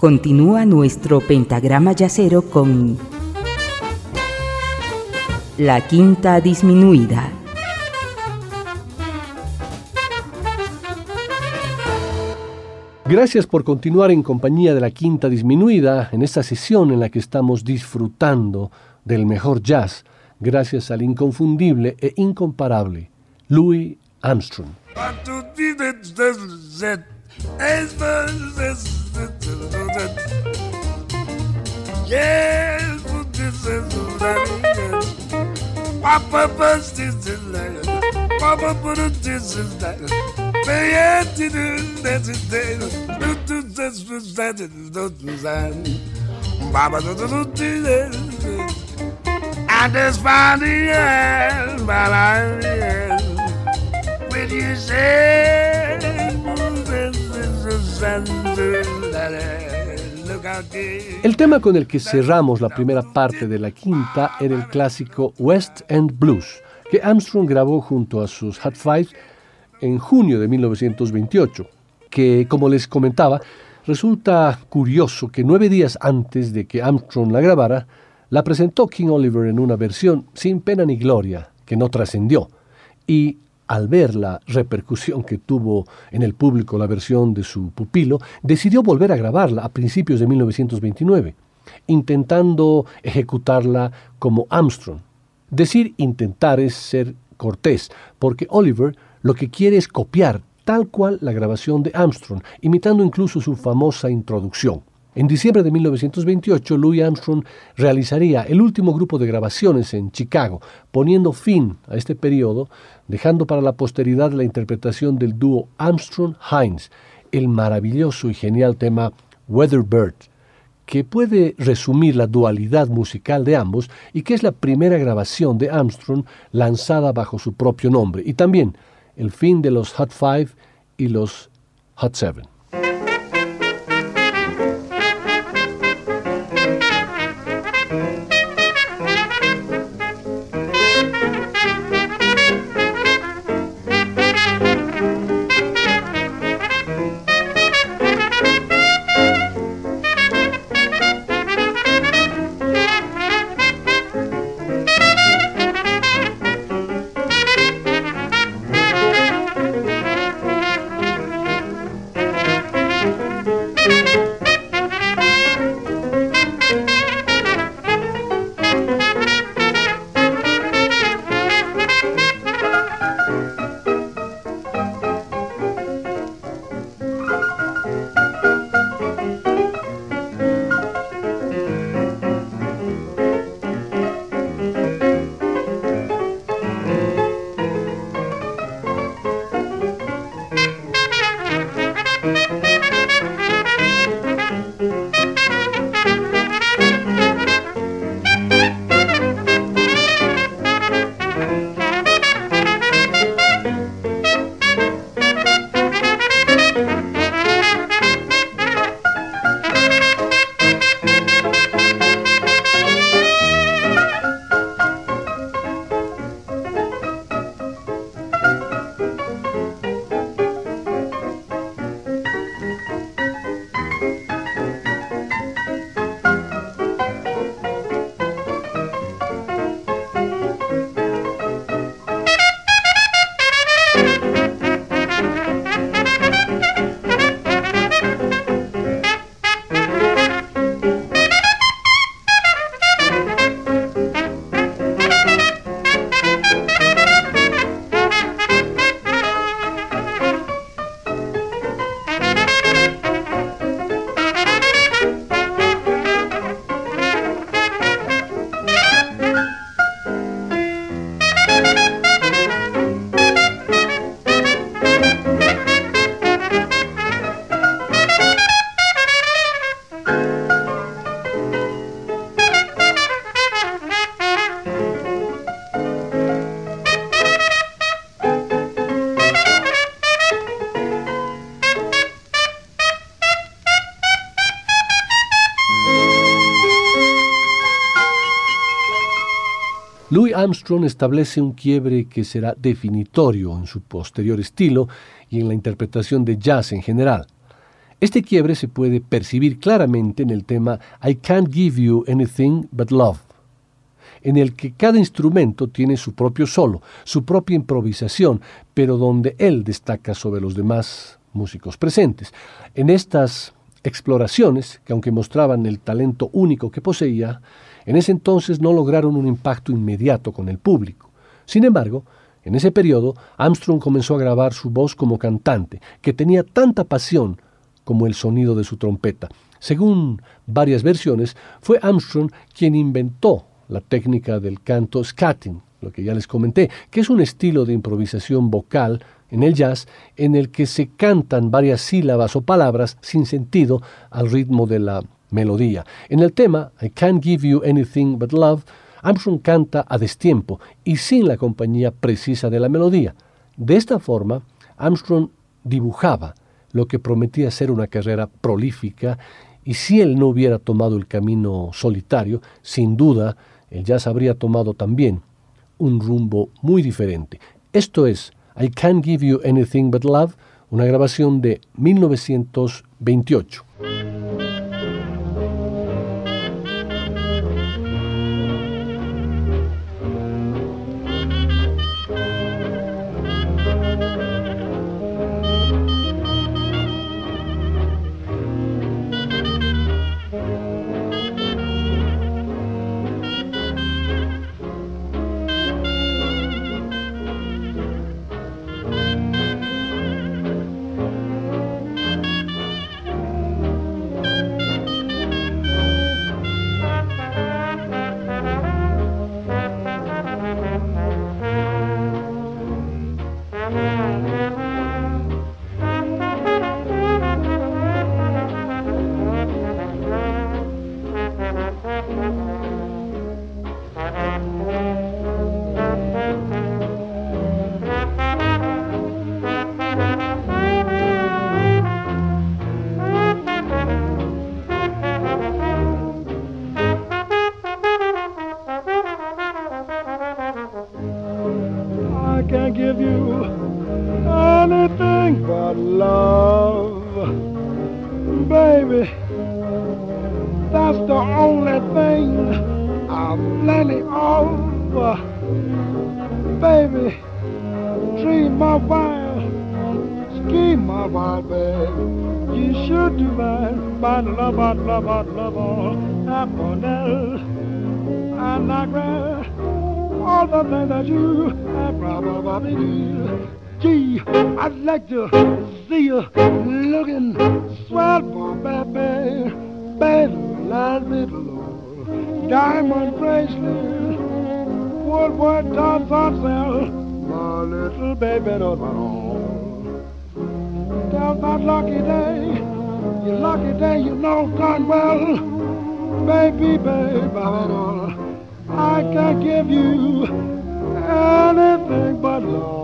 Continúa nuestro pentagrama yacero con la quinta disminuida. Gracias por continuar en compañía de la Quinta Disminuida en esta sesión en la que estamos disfrutando del mejor jazz gracias al inconfundible e incomparable Louis Armstrong. Yes, this is. Papa bus this is that. Papa put a this is that. Pay attention. Do do this was that is do do do do do this. I just find the end, but I end. When you say this. El tema con el que cerramos la primera parte de la quinta era el clásico West End Blues que Armstrong grabó junto a sus Hot Five en junio de 1928, que, como les comentaba, resulta curioso que nueve días antes de que Armstrong la grabara, la presentó King Oliver en una versión sin pena ni gloria, que no trascendió, y al ver la repercusión que tuvo en el público la versión de su pupilo, decidió volver a grabarla a principios de 1929, intentando ejecutarla como Armstrong, Decir intentar es ser cortés, porque Oliver lo que quiere es copiar tal cual la grabación de Armstrong, imitando incluso su famosa introducción. En diciembre de 1928, Louis Armstrong realizaría el último grupo de grabaciones en Chicago, poniendo fin a este periodo, dejando para la posteridad la interpretación del dúo Armstrong-Hines, el maravilloso y genial tema Weather Bird, que puede resumir la dualidad musical de ambos y que es la primera grabación de Armstrong lanzada bajo su propio nombre, y también el fin de los Hot Five y los Hot Seven. Armstrong establece un quiebre que será definitorio en su posterior estilo y en la interpretación de jazz en general. Este quiebre se puede percibir claramente en el tema I Can't Give You Anything But Love, en el que cada instrumento tiene su propio solo, su propia improvisación, pero donde él destaca sobre los demás músicos presentes. En estas exploraciones, que aunque mostraban el talento único que poseía, en ese entonces no lograron un impacto inmediato con el público. Sin embargo, en ese periodo, Armstrong comenzó a grabar su voz como cantante, que tenía tanta pasión como el sonido de su trompeta. Según varias versiones, fue Armstrong quien inventó la técnica del canto scatting, lo que ya les comenté, que es un estilo de improvisación vocal en el jazz en el que se cantan varias sílabas o palabras sin sentido al ritmo de la melodía. En el tema I Can't Give You Anything But Love, Armstrong canta a destiempo y sin la compañía precisa de la melodía. De esta forma, Armstrong dibujaba lo que prometía ser una carrera prolífica, y si él no hubiera tomado el camino solitario, sin duda el jazz habría tomado también un rumbo muy diferente. Esto es I Can't Give You Anything But Love, una grabación de 1928. can't give you anything but love. Baby, that's the only thing I'm plenty of. Baby, dream my wild, scheme my wild, baby. You should do that. By love, I love, I love all happiness. And I grab all the men that you and probably do. Gee, I'd like to see you looking swell, boy, baby. Better than middle. Diamond bracelet, what woodwork done for sale. My little baby don't my own. Tell that lucky day, your lucky day, you know done well. Baby, baby, I know. I can't give you anything but love.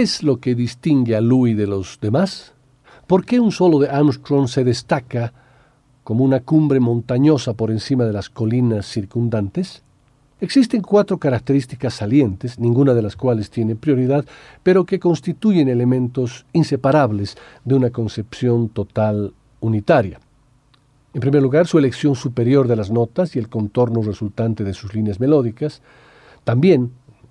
¿Qué es lo que distingue a Louis de los demás? ¿Por qué un solo de Armstrong se destaca como una cumbre montañosa por encima de las colinas circundantes? Existen cuatro características salientes, ninguna de las cuales tiene prioridad, pero que constituyen elementos inseparables de una concepción total unitaria. En primer lugar, su elección superior de las notas y el contorno resultante de sus líneas melódicas. También,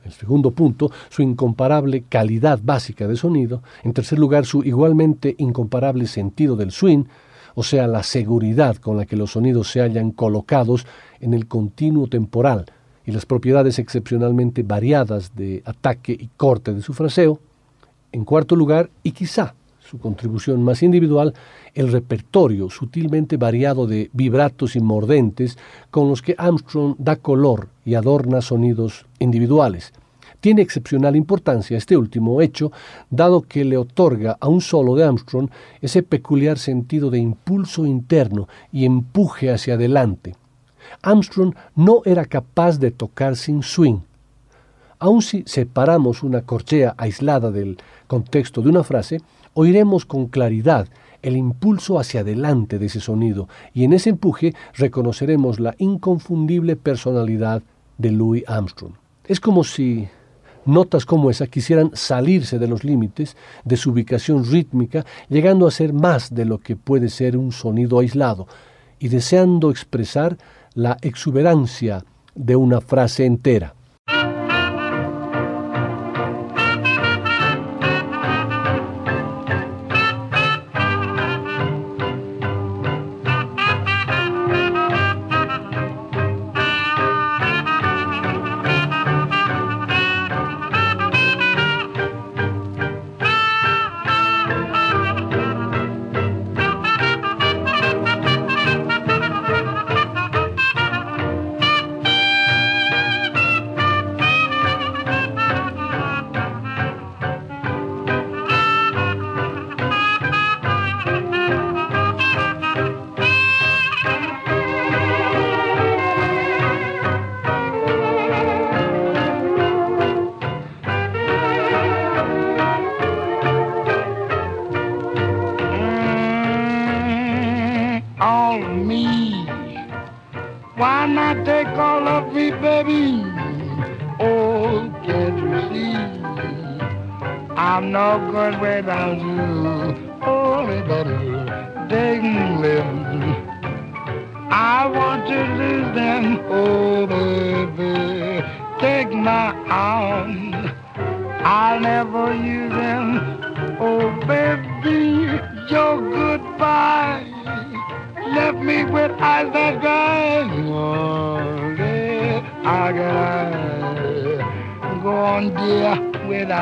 el segundo punto, su incomparable calidad básica de sonido. En tercer lugar, su igualmente incomparable sentido del swing, o sea, la seguridad con la que los sonidos se hallan colocados en el continuo temporal y las propiedades excepcionalmente variadas de ataque y corte de su fraseo. En cuarto lugar, y quizá su contribución más individual, el repertorio sutilmente variado de vibratos y mordentes con los que Armstrong da color y adorna sonidos individuales. Tiene excepcional importancia este último hecho, dado que le otorga a un solo de Armstrong ese peculiar sentido de impulso interno y empuje hacia adelante. Armstrong no era capaz de tocar sin swing. Aun si separamos una corchea aislada del contexto de una frase, oiremos con claridad el impulso hacia adelante de ese sonido y en ese empuje reconoceremos la inconfundible personalidad de Louis Armstrong. Es como si notas como esa quisieran salirse de los límites de su ubicación rítmica, llegando a ser más de lo que puede ser un sonido aislado, y deseando expresar la exuberancia de una frase entera.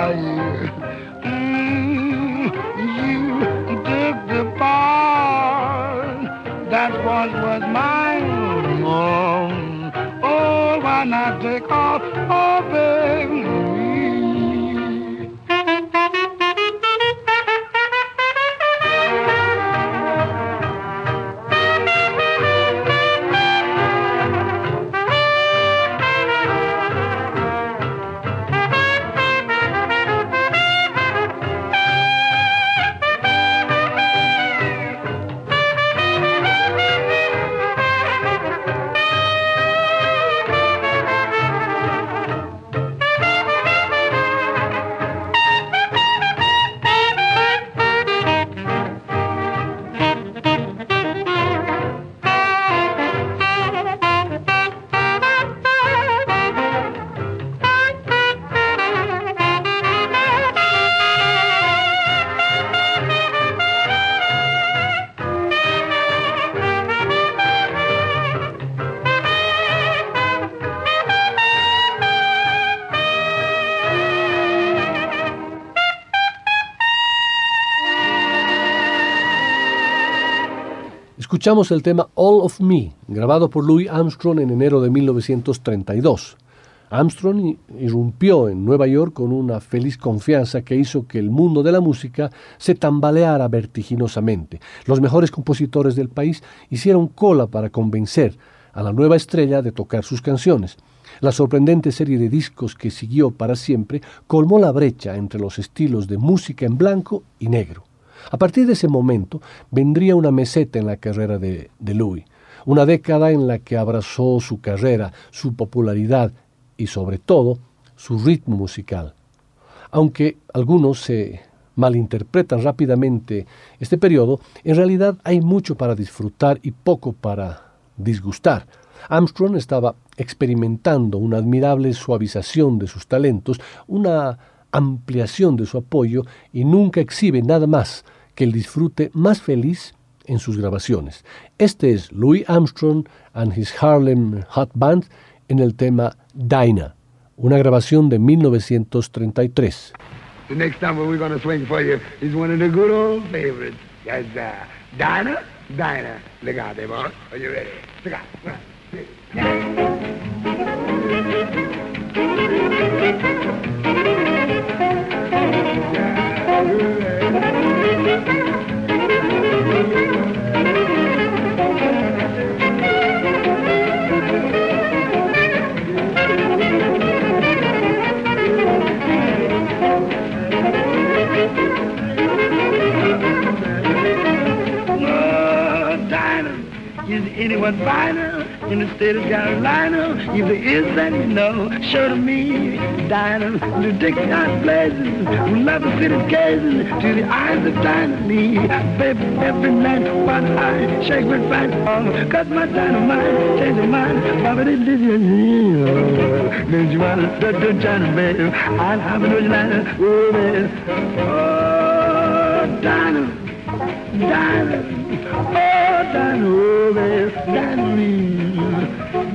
hour. Mm, you took the part that was was mine. Oh, oh why not take all, oh baby? Escuchamos el tema All of Me, grabado por Louis Armstrong en enero de 1932. Armstrong irrumpió en Nueva York con una feliz confianza que hizo que el mundo de la música se tambaleara vertiginosamente. Los mejores compositores del país hicieron cola para convencer a la nueva estrella de tocar sus canciones. La sorprendente serie de discos que siguió para siempre colmó la brecha entre los estilos de música en blanco y negro. A partir de ese momento vendría una meseta en la carrera de, Louis, una década en la que abrazó su carrera, su popularidad y sobre todo su ritmo musical. Aunque algunos se malinterpretan rápidamente este periodo, en realidad hay mucho para disfrutar y poco para disgustar. Armstrong estaba experimentando una admirable suavización de sus talentos, una ampliación de su apoyo y nunca exhibe nada más que el disfrute más feliz en sus grabaciones. Este es Louis Armstrong and his Harlem Hot Band en el tema Dinah, una grabación de 1933. The next number we're going to swing for you is one of the good old favorites. That's uh, Dinah, Dinah. Look boy. Are you ready? Look. One, two, Thank you. Anyone finer in the state of Carolina? If there is, then you know, show to me, Dinah, the Dixon blazing, we love the city gazing to the eyes of Dinah me. Baby, every night, while I shake my fat arm, cut my dynamite, change your mind, Baba did this, Did you want to do China, baby? I'll have a new line, oh, baby. Oh, Dinah, Dan, oh Dan, oh Dan me,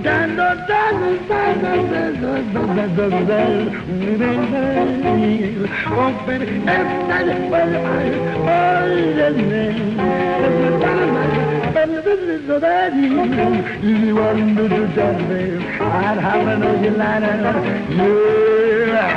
Dan, oh Dan, Dan, Dan, Dan, Dan, Dan, Dan, Open and well, I, oh Dan, you want me to tell me I'd have another line, yeah.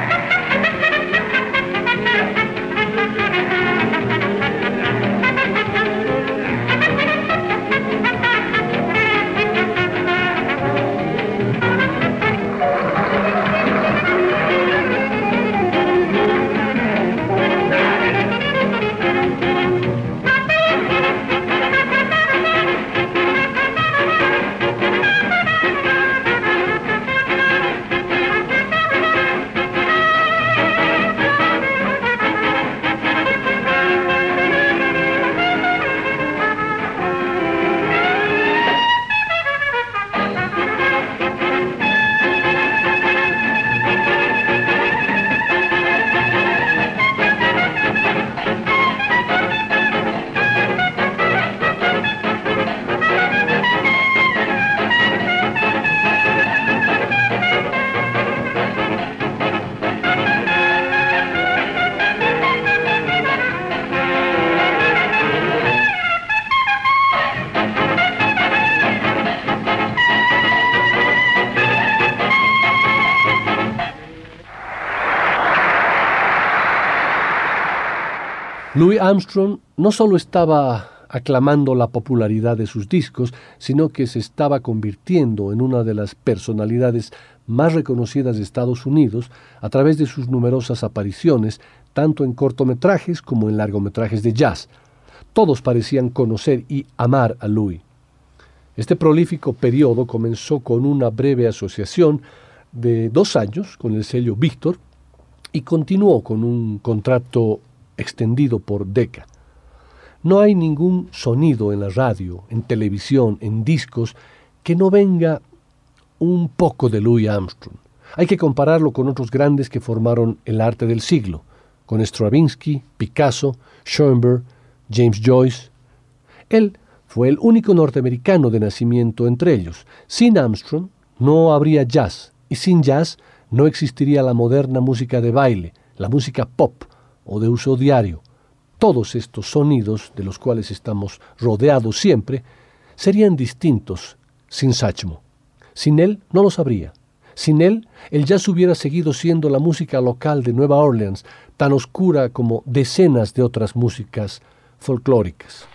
Louis Armstrong no solo estaba aclamando la popularidad de sus discos, sino que se estaba convirtiendo en una de las personalidades más reconocidas de Estados Unidos a través de sus numerosas apariciones, tanto en cortometrajes como en largometrajes de jazz. Todos parecían conocer y amar a Louis. Este prolífico periodo comenzó con una breve asociación de dos años con el sello Victor y continuó con un contrato extendido por Decca. No hay ningún sonido en la radio, en televisión, en discos, que no venga un poco de Louis Armstrong. Hay que compararlo con otros grandes que formaron el arte del siglo, con Stravinsky, Picasso, Schoenberg, James Joyce. Él fue el único norteamericano de nacimiento entre ellos. Sin Armstrong no habría jazz, y sin jazz no existiría la moderna música de baile, la música pop, o de uso diario, todos estos sonidos de los cuales estamos rodeados siempre serían distintos sin Sachmo. Sin él no lo sabría. Sin él, el jazz hubiera seguido siendo la música local de Nueva Orleans, tan oscura como decenas de otras músicas folclóricas.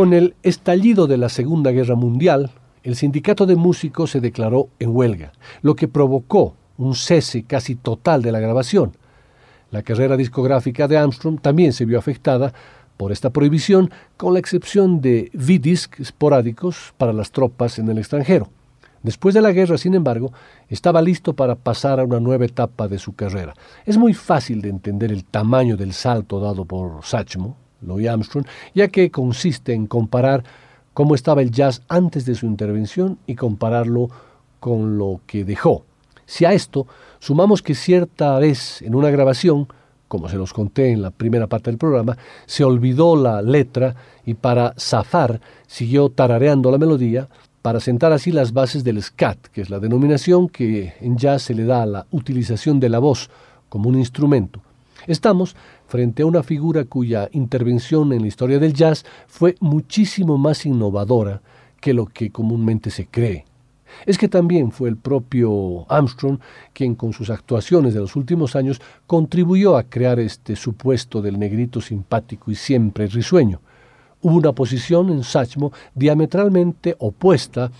Con el estallido de la Segunda Guerra Mundial, el sindicato de músicos se declaró en huelga, lo que provocó un cese casi total de la grabación. La carrera discográfica de Armstrong también se vio afectada por esta prohibición, con la excepción de V-disc esporádicos para las tropas en el extranjero. Después de la guerra, sin embargo, estaba listo para pasar a una nueva etapa de su carrera. Es muy fácil de entender el tamaño del salto dado por Satchmo, Louis Armstrong, ya que consiste en comparar cómo estaba el jazz antes de su intervención y compararlo con lo que dejó. Si a esto sumamos que cierta vez en una grabación, como se los conté en la primera parte del programa, se olvidó la letra y para zafar siguió tarareando la melodía para sentar así las bases del scat, que es la denominación que en jazz se le da a la utilización de la voz como un instrumento. Estamos frente a una figura cuya intervención en la historia del jazz fue muchísimo más innovadora que lo que comúnmente se cree es que también fue el propio Armstrong quien con sus actuaciones de los últimos años contribuyó a crear este supuesto del negrito simpático y siempre risueño. Hubo una posición en Satchmo diametralmente opuesta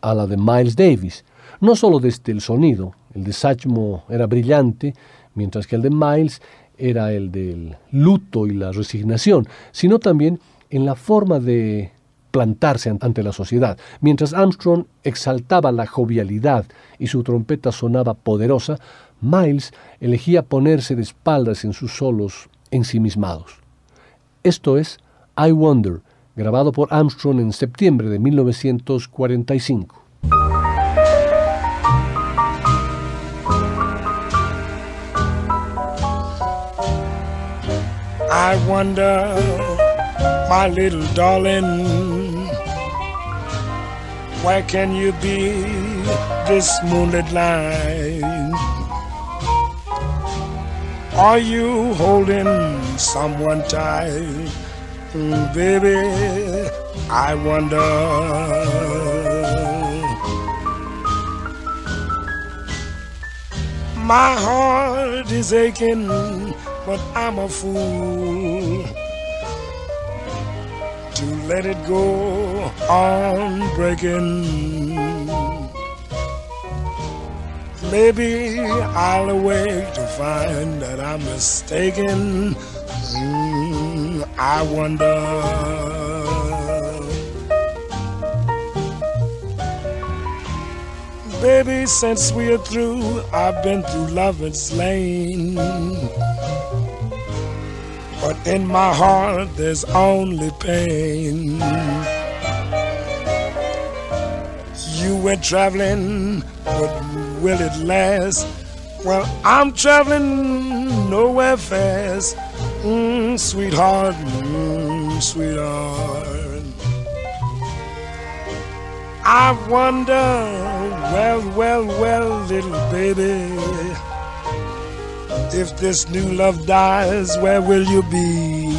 a la de Miles Davis, no solo desde el sonido, el de Satchmo era brillante, mientras que el de Miles era el del luto y la resignación, sino también en la forma de plantarse ante la sociedad. Mientras Armstrong exaltaba la jovialidad y su trompeta sonaba poderosa, Miles elegía ponerse de espaldas en sus solos ensimismados. Esto es I Wonder, grabado por Armstrong en septiembre de 1945. I wonder, my little darling. Why can you be this moonlit line? Are you holding someone tight? Mm, baby, I wonder. My heart is aching, but I'm a fool to let it go on breaking. Maybe I'll awake to find that I'm mistaken. Mm, I wonder. Baby, since we're through, I've been through love and lane. But in my heart, there's only pain. You went traveling, but will it last? Well, I'm traveling nowhere fast. Mm, sweetheart, mm, sweetheart. I wonder, well, well, well, little baby. If this new love dies, where will you be?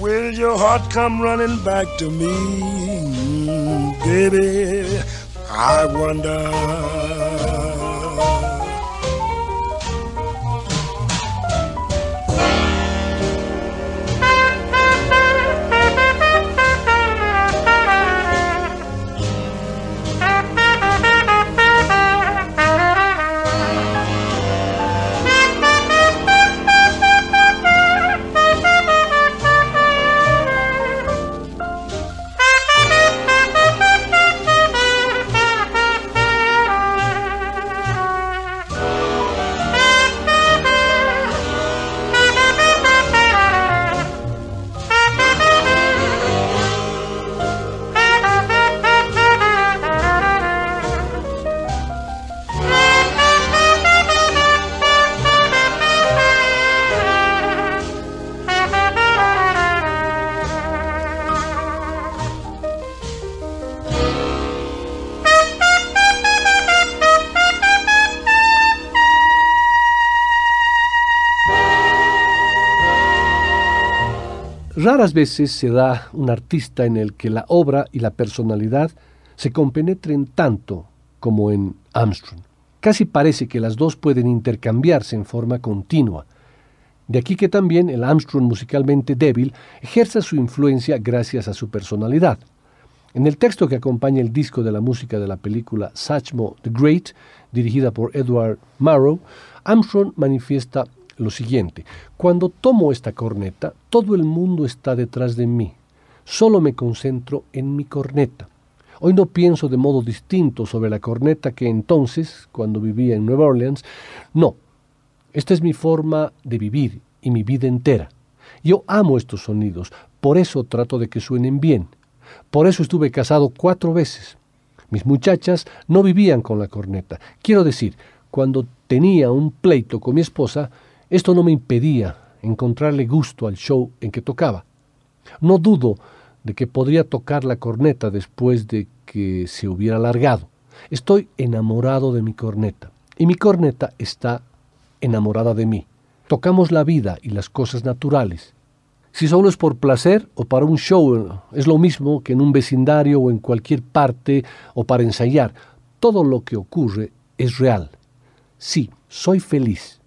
Will your heart come running back to me? Baby, I wonder. Raras veces se da un artista en el que la obra y la personalidad se compenetren tanto como en Armstrong. Casi parece que las dos pueden intercambiarse en forma continua. De aquí que también el Armstrong musicalmente débil ejerza su influencia gracias a su personalidad. En el texto que acompaña el disco de la música de la película Satchmo the Great, dirigida por Edward Marrow, Armstrong manifiesta lo siguiente, cuando tomo esta corneta, todo el mundo está detrás de mí, solo me concentro en mi corneta. Hoy no pienso de modo distinto sobre la corneta que entonces, cuando vivía en Nueva Orleans, no, esta es mi forma de vivir y mi vida entera. Yo amo estos sonidos, por eso trato de que suenen bien. Por eso estuve casado cuatro veces. Mis muchachas no vivían con la corneta. Quiero decir, cuando tenía un pleito con mi esposa, esto no me impedía encontrarle gusto al show en que tocaba. No dudo de que podría tocar la corneta después de que se hubiera largado. Estoy enamorado de mi corneta y mi corneta está enamorada de mí. Tocamos la vida y las cosas naturales. Si solo es por placer o para un show, es lo mismo que en un vecindario o en cualquier parte o para ensayar. Todo lo que ocurre es real. Sí, soy feliz.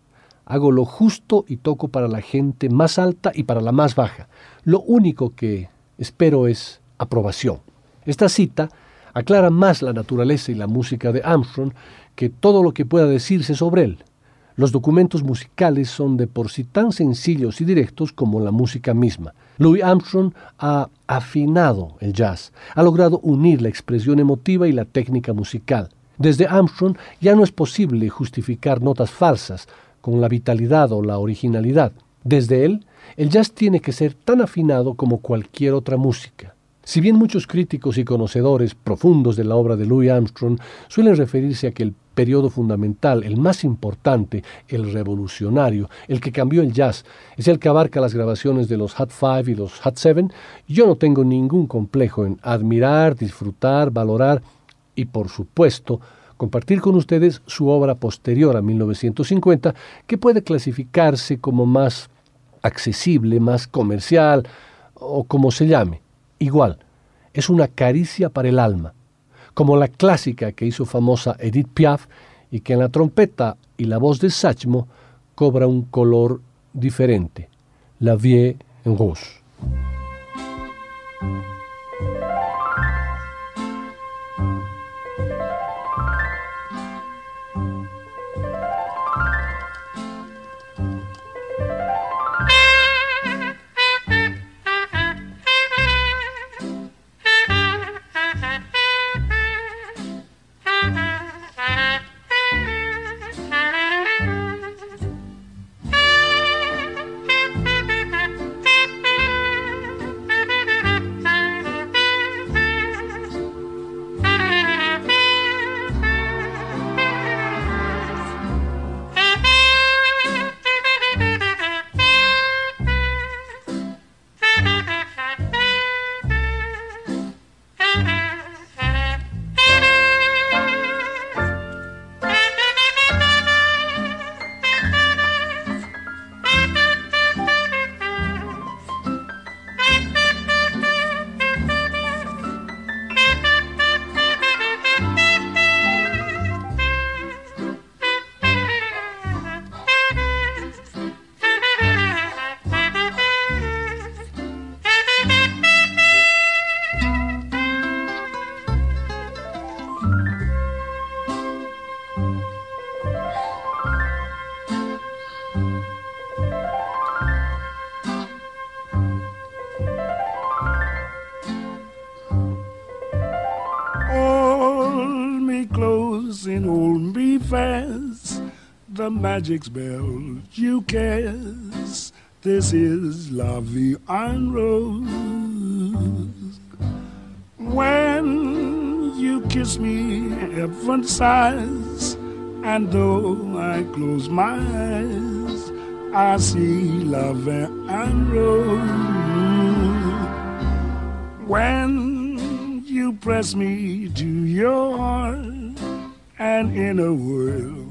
Hago lo justo y toco para la gente más alta y para la más baja. Lo único que espero es aprobación. Esta cita aclara más la naturaleza y la música de Armstrong que todo lo que pueda decirse sobre él. Los documentos musicales son de por sí tan sencillos y directos como la música misma. Louis Armstrong ha afinado el jazz, ha logrado unir la expresión emotiva y la técnica musical. Desde Armstrong ya no es posible justificar notas falsas con la vitalidad o la originalidad. Desde él, el jazz tiene que ser tan afinado como cualquier otra música. Si bien muchos críticos y conocedores profundos de la obra de Louis Armstrong suelen referirse a que el periodo fundamental, el más importante, el revolucionario, el que cambió el jazz, es el que abarca las grabaciones de los Hot Five y los Hot Seven, yo no tengo ningún complejo en admirar, disfrutar, valorar y, por supuesto, compartir con ustedes su obra posterior a 1950, que puede clasificarse como más accesible, más comercial o como se llame. Igual, es una caricia para el alma, como la clásica que hizo famosa Edith Piaf y que en la trompeta y la voz de Sachmo cobra un color diferente, la vie en rose. Magic spell you cast. This is La Vie en Rose. When you kiss me, heaven sighs, and though I close my eyes, I see Vie en Rose. When you press me to your heart, and in a world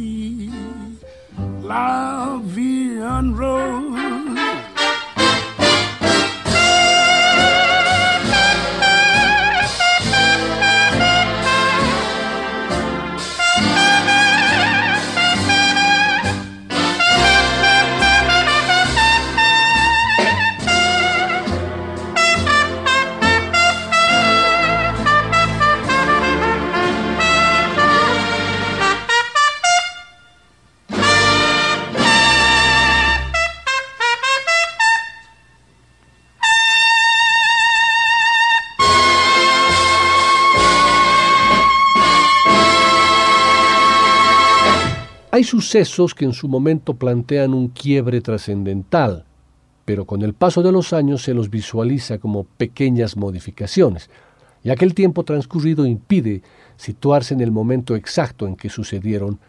la vie sucesos que en su momento plantean un quiebre trascendental, pero con el paso de los años se los visualiza como pequeñas modificaciones, y aquel tiempo transcurrido impide situarse en el momento exacto en que sucedieron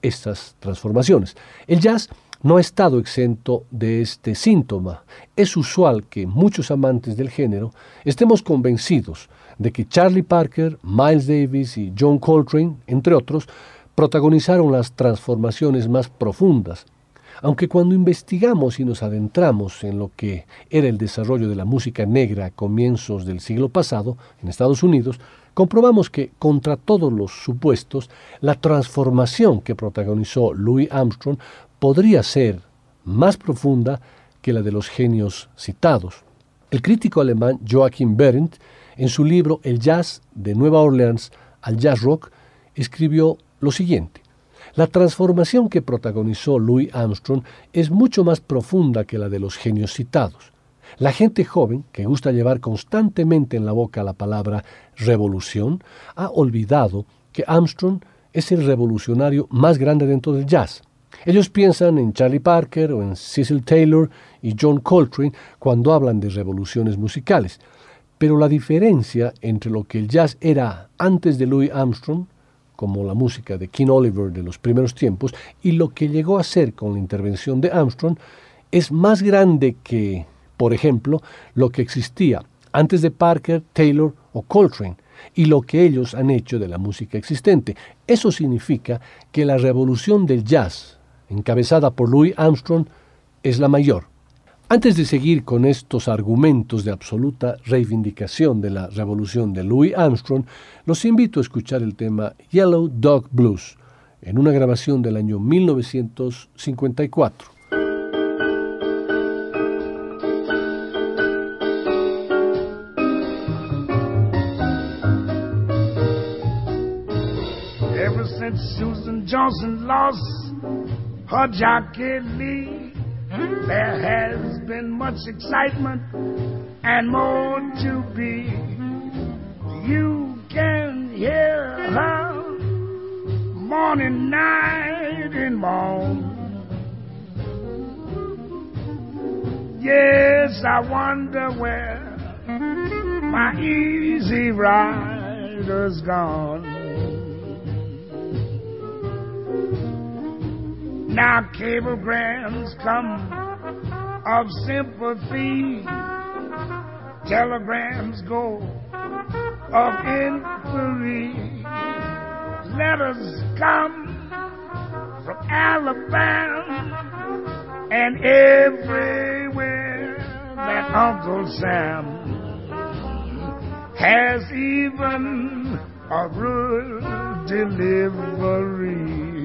estas transformaciones. El jazz no ha estado exento de este síntoma. Es usual que muchos amantes del género estemos convencidos de que Charlie Parker, Miles Davis y John Coltrane, entre otros, protagonizaron las transformaciones más profundas, aunque cuando investigamos y nos adentramos en lo que era el desarrollo de la música negra a comienzos del siglo pasado en Estados Unidos, comprobamos que, contra todos los supuestos, la transformación que protagonizó Louis Armstrong podría ser más profunda que la de los genios citados. El crítico alemán Joachim Berendt, en su libro El jazz de Nueva Orleans al jazz rock, escribió lo siguiente. La transformación que protagonizó Louis Armstrong es mucho más profunda que la de los genios citados. La gente joven, que gusta llevar constantemente en la boca la palabra revolución, ha olvidado que Armstrong es el revolucionario más grande dentro del jazz. Ellos piensan en Charlie Parker o en Cecil Taylor y John Coltrane cuando hablan de revoluciones musicales, pero la diferencia entre lo que el jazz era antes de Louis Armstrong como la música de King Oliver de los primeros tiempos, y lo que llegó a ser con la intervención de Armstrong es más grande que, por ejemplo, lo que existía antes de Parker, Taylor o Coltrane, y lo que ellos han hecho de la música existente. Eso significa que la revolución del jazz, encabezada por Louis Armstrong, es la mayor. Antes de seguir con estos argumentos de absoluta reivindicación de la revolución de Louis Armstrong, los invito a escuchar el tema Yellow Dog Blues en una grabación del año 1954. Ever since Susan Johnson lost her There has been much excitement and more to be. You can hear her morning, night, and morn. Yes, I wonder where my easy rider's gone. Now cablegrams come of sympathy. Telegrams go of inquiry. Letters come from Alabama and everywhere that Uncle Sam has even a rural delivery.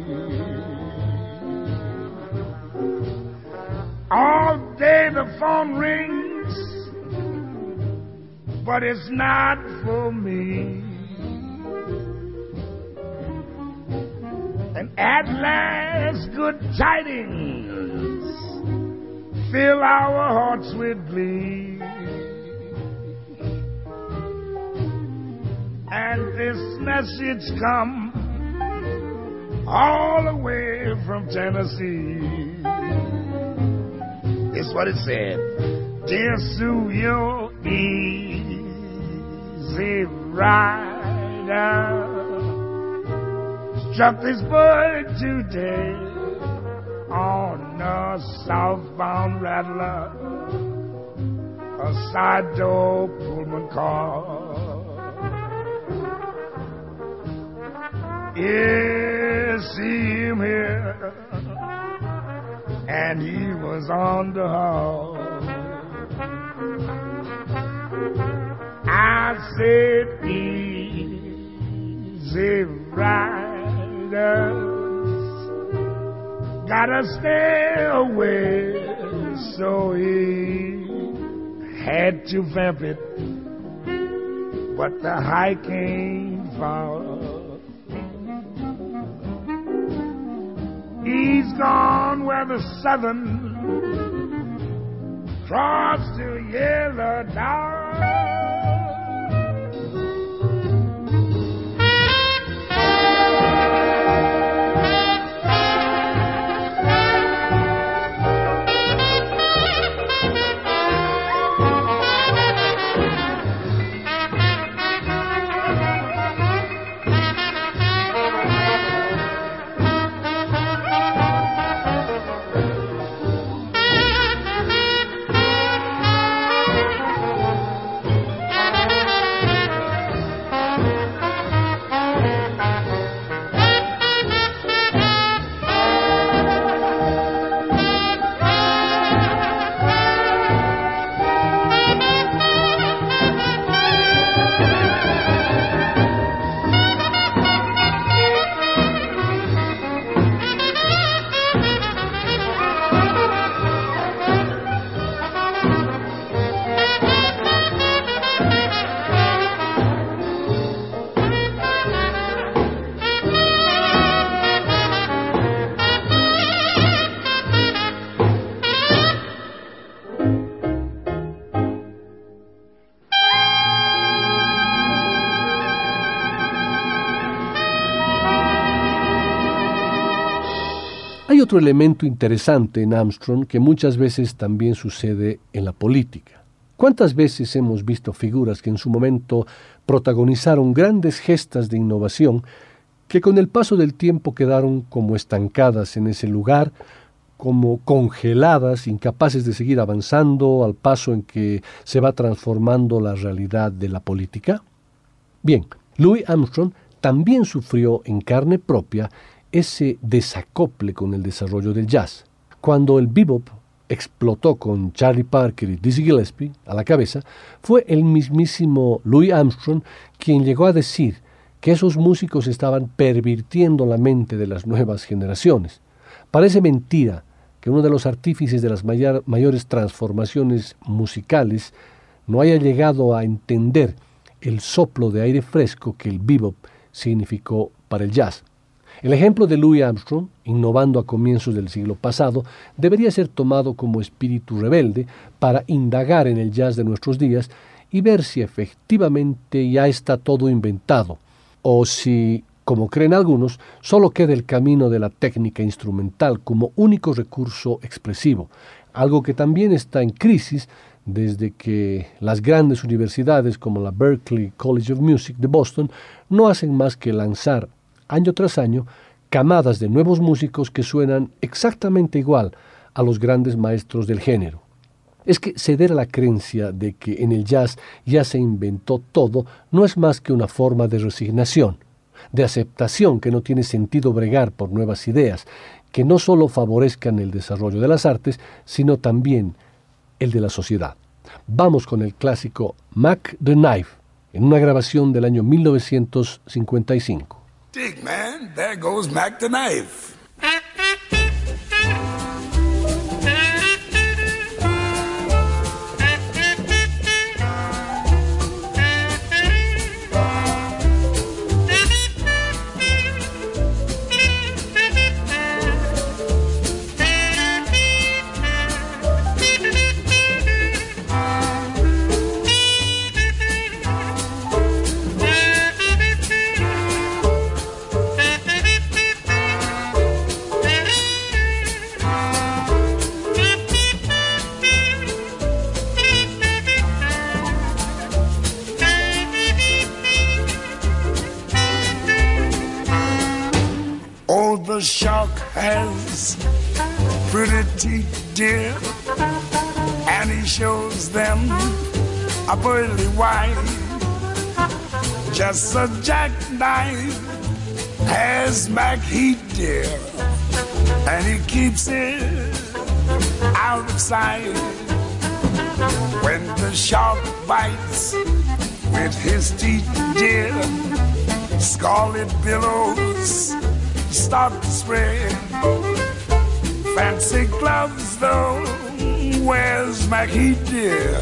The phone rings, but it's not for me. And at last, good tidings fill our hearts with glee. And this message comes all the way from Tennessee. It's what it said. Dear Sue, you're easy rider. Struck this bird today on a southbound rattler, a side door Pullman car. Yes, see him here, and he was on the hall. I said, easy riders gotta stay away. So he had to vamp it, but the high came far. He's gone where the southern crossed to yellow dog. Otro elemento interesante en Armstrong que muchas veces también sucede en la política. ¿Cuántas veces hemos visto figuras que en su momento protagonizaron grandes gestas de innovación que con el paso del tiempo quedaron como estancadas en ese lugar, como congeladas, incapaces de seguir avanzando al paso en que se va transformando la realidad de la política? Bien, Louis Armstrong también sufrió en carne propia ese desacople con el desarrollo del jazz. Cuando el bebop explotó con Charlie Parker y Dizzy Gillespie a la cabeza, fue el mismísimo Louis Armstrong quien llegó a decir que esos músicos estaban pervirtiendo la mente de las nuevas generaciones. Parece mentira que uno de los artífices de las mayores transformaciones musicales no haya llegado a entender el soplo de aire fresco que el bebop significó para el jazz. El ejemplo de Louis Armstrong, innovando a comienzos del siglo pasado, debería ser tomado como espíritu rebelde para indagar en el jazz de nuestros días y ver si efectivamente ya está todo inventado, o si, como creen algunos, solo queda el camino de la técnica instrumental como único recurso expresivo, algo que también está en crisis desde que las grandes universidades como la Berklee College of Music de Boston no hacen más que lanzar año tras año, camadas de nuevos músicos que suenan exactamente igual a los grandes maestros del género. Es que ceder a la creencia de que en el jazz ya se inventó todo no es más que una forma de resignación, de aceptación que no tiene sentido bregar por nuevas ideas, que no solo favorezcan el desarrollo de las artes, sino también el de la sociedad. Vamos con el clásico Mac the Knife, en una grabación del año 1955. Man. There goes Mac the knife. Shows them a pearly white, just a jackknife has Mac Heat, dear, and he keeps it out of sight. When the shark bites with his teeth, dear, scarlet billows start to spread. Fancy gloves, though, wears Mackie, dear,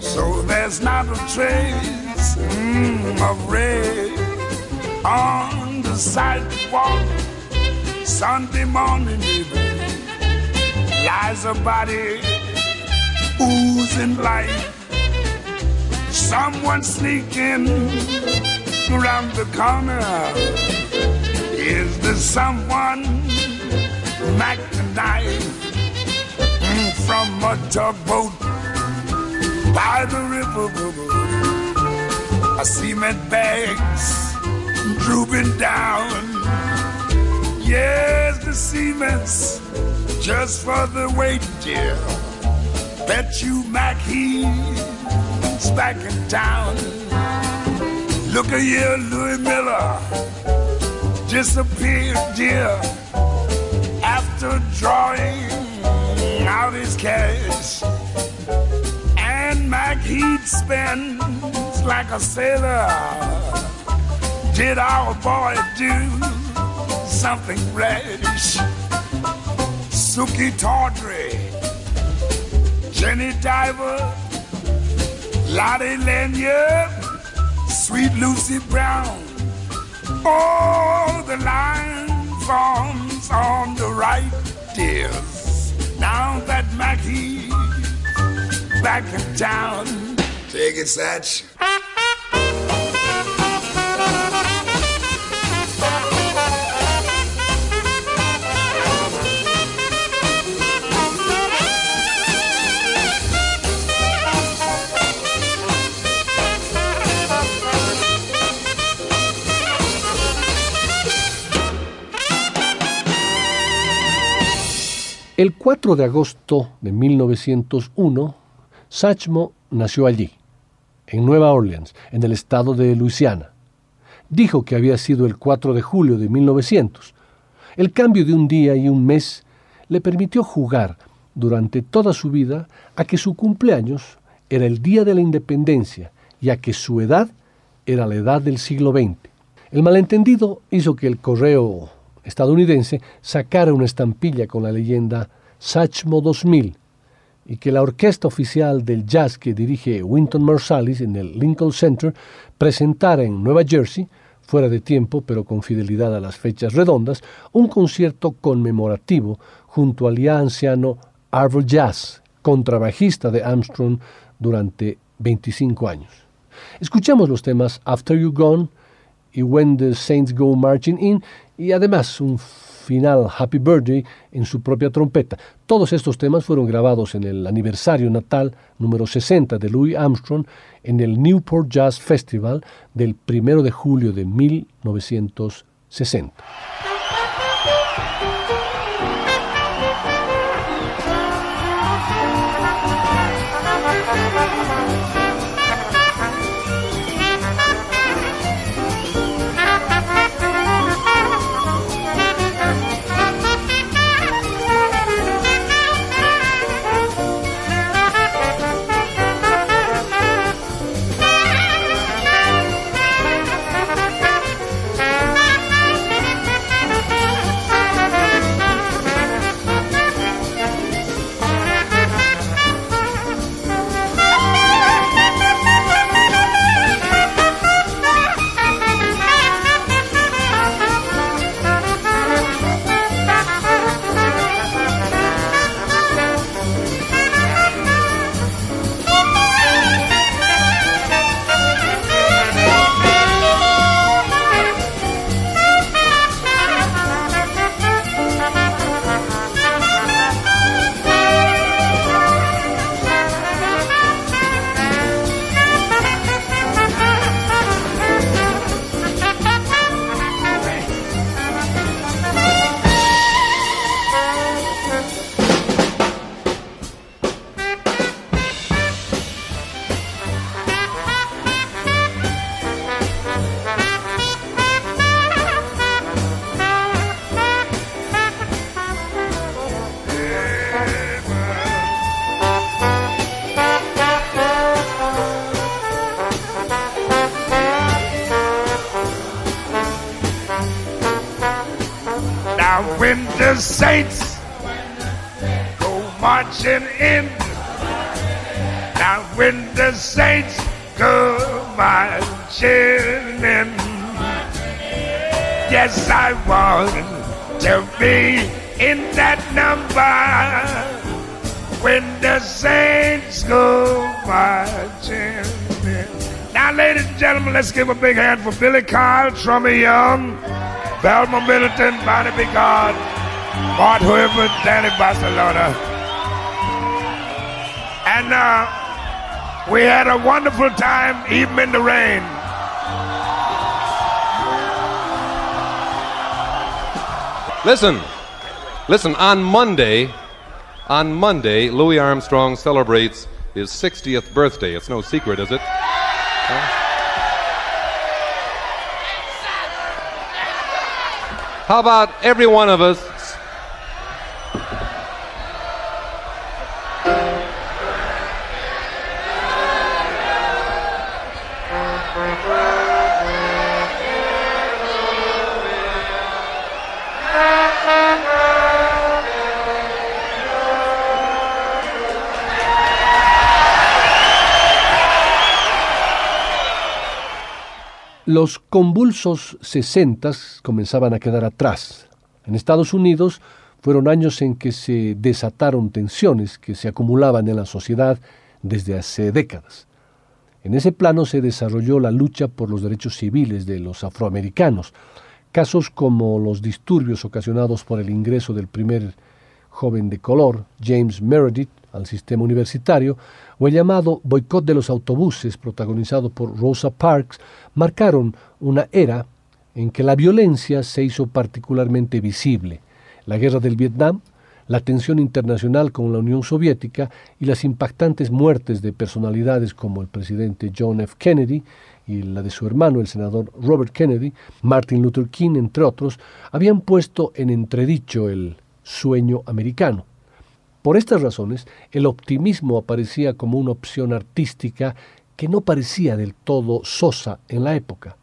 so there's not a trace mm, of red on the sidewalk. Sunday morning, baby, lies a body oozing life. Someone sneaking around the corner. Is there someone Mac the knife from a tugboat by the river? I cement bags drooping down. Yes, the cement's just for the weight, dear. Bet you Mac he's back in town. Look at here, Louis Miller disappeared, dear, after drawing out his cash. And Mac he'd spend like a sailor. Did our boy do something rash? Suki Tawdry Jenny Diver, Lottie Lanyard, Sweet Lucy Brown. Oh, the line forms on the right, dears. Now that Mackie's back in town. Take it, Satch. El 4 de agosto de 1901, Satchmo nació allí, en Nueva Orleans, en el estado de Luisiana. Dijo que había sido el 4 de julio de 1900. El cambio de un día y un mes le permitió jugar durante toda su vida a que su cumpleaños era el día de la independencia y a que su edad era la edad del siglo XX. El malentendido hizo que el correo estadounidense sacara una estampilla con la leyenda Satchmo 2000 y que la orquesta oficial del jazz que dirige Winton Marsalis en el Lincoln Center presentara en Nueva Jersey, fuera de tiempo pero con fidelidad a las fechas redondas, un concierto conmemorativo junto al ya anciano Arvo Jazz, contrabajista de Armstrong durante 25 años. Escuchamos los temas After You Gone y When the Saints Go Marching In y además un final Happy Birthday en su propia trompeta. Todos estos temas fueron grabados en el aniversario natal número 60 de Louis Armstrong en el Newport Jazz Festival del 1 de julio de 1960. Saints. Go marching in, now when the saints go marching in, yes, I want to be in that number. When the saints go marching in. Now, ladies and gentlemen, let's give a big hand for Billy Kyle, Trummy Young, Velma Middleton, Bonnie Bigard, Bart Hoover, Danny Barcelona. And uh, we had a wonderful time, even in the rain. Listen, listen, on Monday, on Monday, Louis Armstrong celebrates his 60th birthday. It's no secret, is it? How about every one of us Los convulsos sesentas comenzaban a quedar atrás. En Estados Unidos fueron años en que se desataron tensiones que se acumulaban en la sociedad desde hace décadas. En ese plano se desarrolló la lucha por los derechos civiles de los afroamericanos. Casos como los disturbios ocasionados por el ingreso del primer joven de color, James Meredith, al sistema universitario, o el llamado boicot de los autobuses protagonizado por Rosa Parks, marcaron una era en que la violencia se hizo particularmente visible. La guerra del Vietnam, la tensión internacional con la Unión Soviética y las impactantes muertes de personalidades como el presidente John F. Kennedy y la de su hermano, el senador Robert Kennedy, Martin Luther King, entre otros, habían puesto en entredicho el sueño americano. Por estas razones, el optimismo aparecía como una opción artística que no parecía del todo sosa en la época.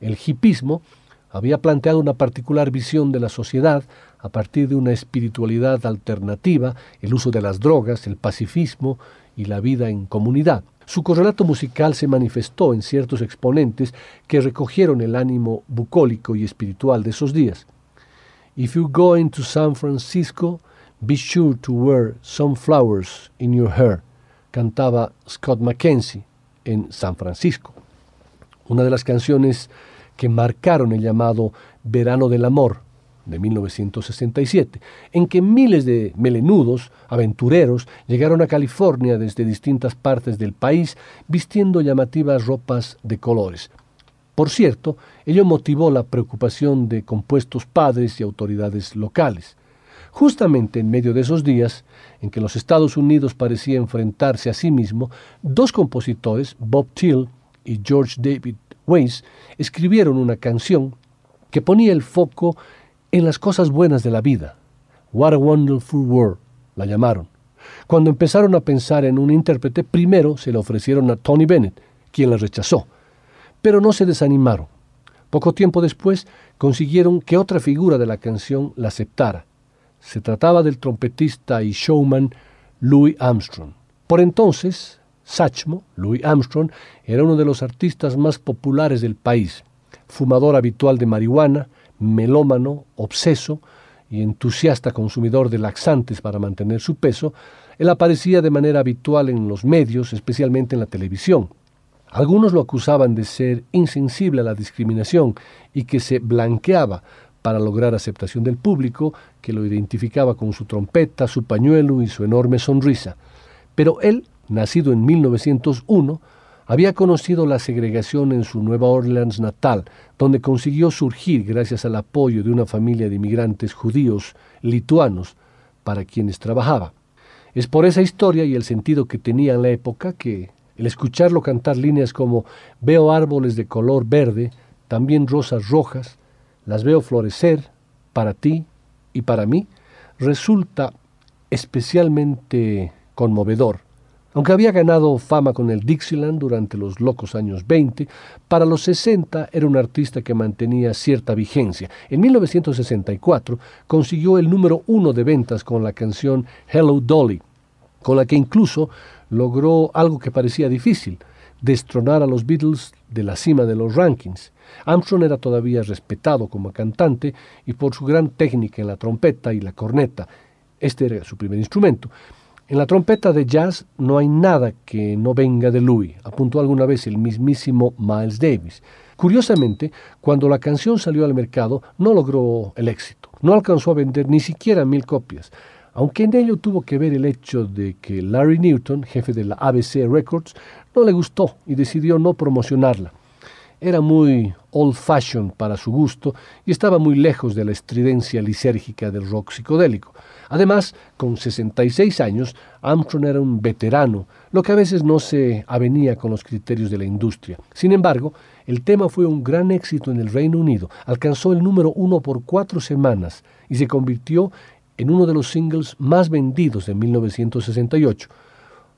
El hipismo había planteado una particular visión de la sociedad a partir de una espiritualidad alternativa, el uso de las drogas, el pacifismo y la vida en comunidad. Su correlato musical se manifestó en ciertos exponentes que recogieron el ánimo bucólico y espiritual de esos días. If you're going to San Francisco, be sure to wear some flowers in your hair, cantaba Scott McKenzie en San Francisco. Una de las canciones que marcaron el llamado Verano del Amor de 1967, en que miles de melenudos, aventureros, llegaron a California desde distintas partes del país vistiendo llamativas ropas de colores. Por cierto, ello motivó la preocupación de compuestos padres y autoridades locales. Justamente en medio de esos días, en que los Estados Unidos parecía enfrentarse a sí mismo, dos compositores, Bob Till y George David Weiss, escribieron una canción que ponía el foco en las cosas buenas de la vida. What a Wonderful World, la llamaron. Cuando empezaron a pensar en un intérprete, primero se la ofrecieron a Tony Bennett, quien la rechazó pero no se desanimaron. Poco tiempo después consiguieron que otra figura de la canción la aceptara. Se trataba del trompetista y showman Louis Armstrong. Por entonces, Satchmo, Louis Armstrong, era uno de los artistas más populares del país, fumador habitual de marihuana, melómano, obseso y entusiasta consumidor de laxantes para mantener su peso, él aparecía de manera habitual en los medios, especialmente en la televisión. Algunos lo acusaban de ser insensible a la discriminación y que se blanqueaba para lograr aceptación del público, que lo identificaba con su trompeta, su pañuelo y su enorme sonrisa. Pero él, nacido en 1901, había conocido la segregación en su Nueva Orleans natal, donde consiguió surgir gracias al apoyo de una familia de inmigrantes judíos lituanos para quienes trabajaba. Es por esa historia y el sentido que tenía en la época que el escucharlo cantar líneas como veo árboles de color verde, también rosas rojas, las veo florecer para ti y para mí, resulta especialmente conmovedor, Aunque había ganado fama con el Dixieland durante los locos años 20, para los 60 era un artista que mantenía cierta vigencia. En 1964 consiguió el número uno de ventas con la canción Hello Dolly, con la que incluso logró algo que parecía difícil, destronar a los Beatles de la cima de los rankings. Armstrong era todavía respetado como cantante y por su gran técnica en la trompeta y la corneta. Este era su primer instrumento. En la trompeta de jazz no hay nada que no venga de Louis, apuntó alguna vez el mismísimo Miles Davis. Curiosamente, cuando la canción salió al mercado no logró el éxito, no alcanzó a vender ni siquiera mil copias, aunque en ello tuvo que ver el hecho de que Larry Newton, jefe de la ABC Records, no le gustó y decidió no promocionarla. Era muy old fashion para su gusto y estaba muy lejos de la estridencia lisérgica del rock psicodélico. Además, con 66 años, Armstrong era un veterano, lo que a veces no se avenía con los criterios de la industria. Sin embargo, el tema fue un gran éxito en el Reino Unido, alcanzó el número uno por cuatro semanas y se convirtió en uno de los singles más vendidos de 1968,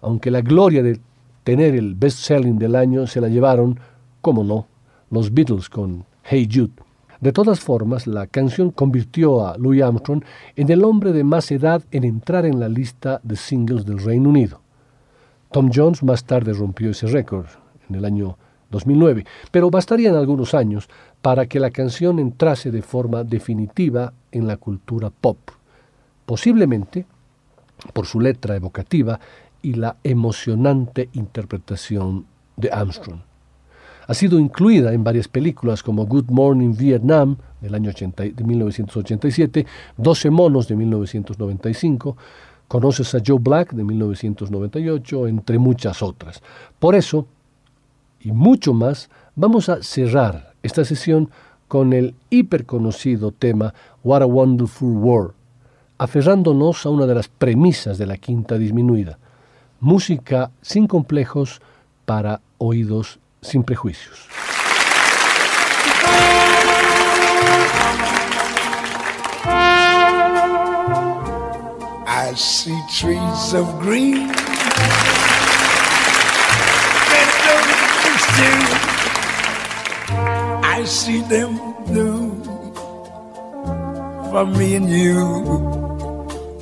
aunque la gloria de tener el best-selling del año se la llevaron, como no, los Beatles con Hey Jude. De todas formas, la canción convirtió a Louis Armstrong en el hombre de más edad en entrar en la lista de singles del Reino Unido. Tom Jones más tarde rompió ese récord en el año 2009, pero bastarían algunos años para que la canción entrase de forma definitiva en la cultura pop, posiblemente por su letra evocativa y la emocionante interpretación de Armstrong. Ha sido incluida en varias películas como Good Morning Vietnam del año de 1987, 12 monos de 1995, Conoces a Joe Black de 1998, entre muchas otras. Por eso, y mucho más, vamos a cerrar esta sesión con el hiperconocido tema What a Wonderful World, aferrándonos a una de las premisas de la quinta disminuida, música sin complejos para oídos sin prejuicios. I see trees of green. I see them blue for me and you.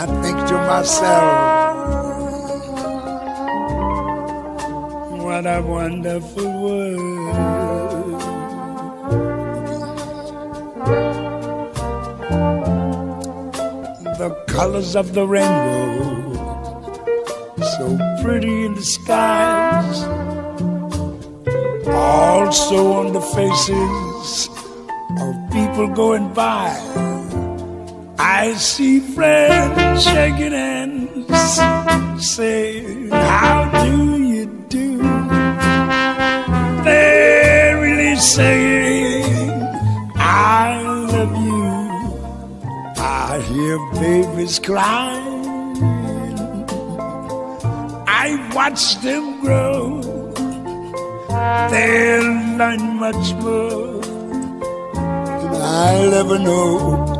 I think to myself, what a wonderful world. The colors of the rainbow, so pretty in the skies, also on the faces of people going by. I see friends shaking hands, saying, How do you do? They're really saying, I love you. I hear babies crying. I watch them grow. They'll learn much more than I'll ever know.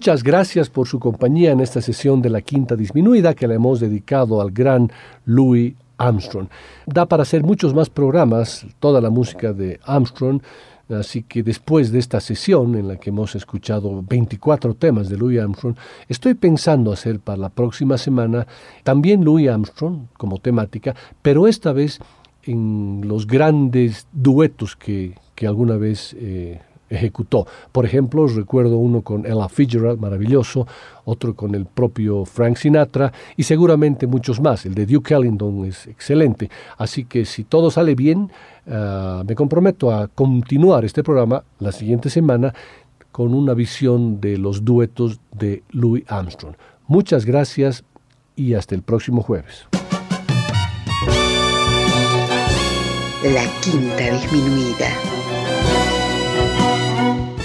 Muchas gracias por su compañía en esta sesión de la quinta disminuida que le hemos dedicado al gran Louis Armstrong. Da para hacer muchos más programas, toda la música de Armstrong, Así que después de esta sesión en la que hemos escuchado 24 temas de Louis Armstrong, estoy pensando hacer para la próxima semana también Louis Armstrong como temática, pero esta vez en los grandes duetos que, que alguna vez eh, ejecutó. Por ejemplo, recuerdo uno con Ella Fitzgerald, maravilloso, otro con el propio Frank Sinatra y seguramente muchos más. El de Duke Ellington es excelente. Así que si todo sale bien, ah, me comprometo a continuar este programa la siguiente semana con una visión de los duetos de Louis Armstrong. Muchas gracias y hasta el próximo jueves. La quinta disminuida.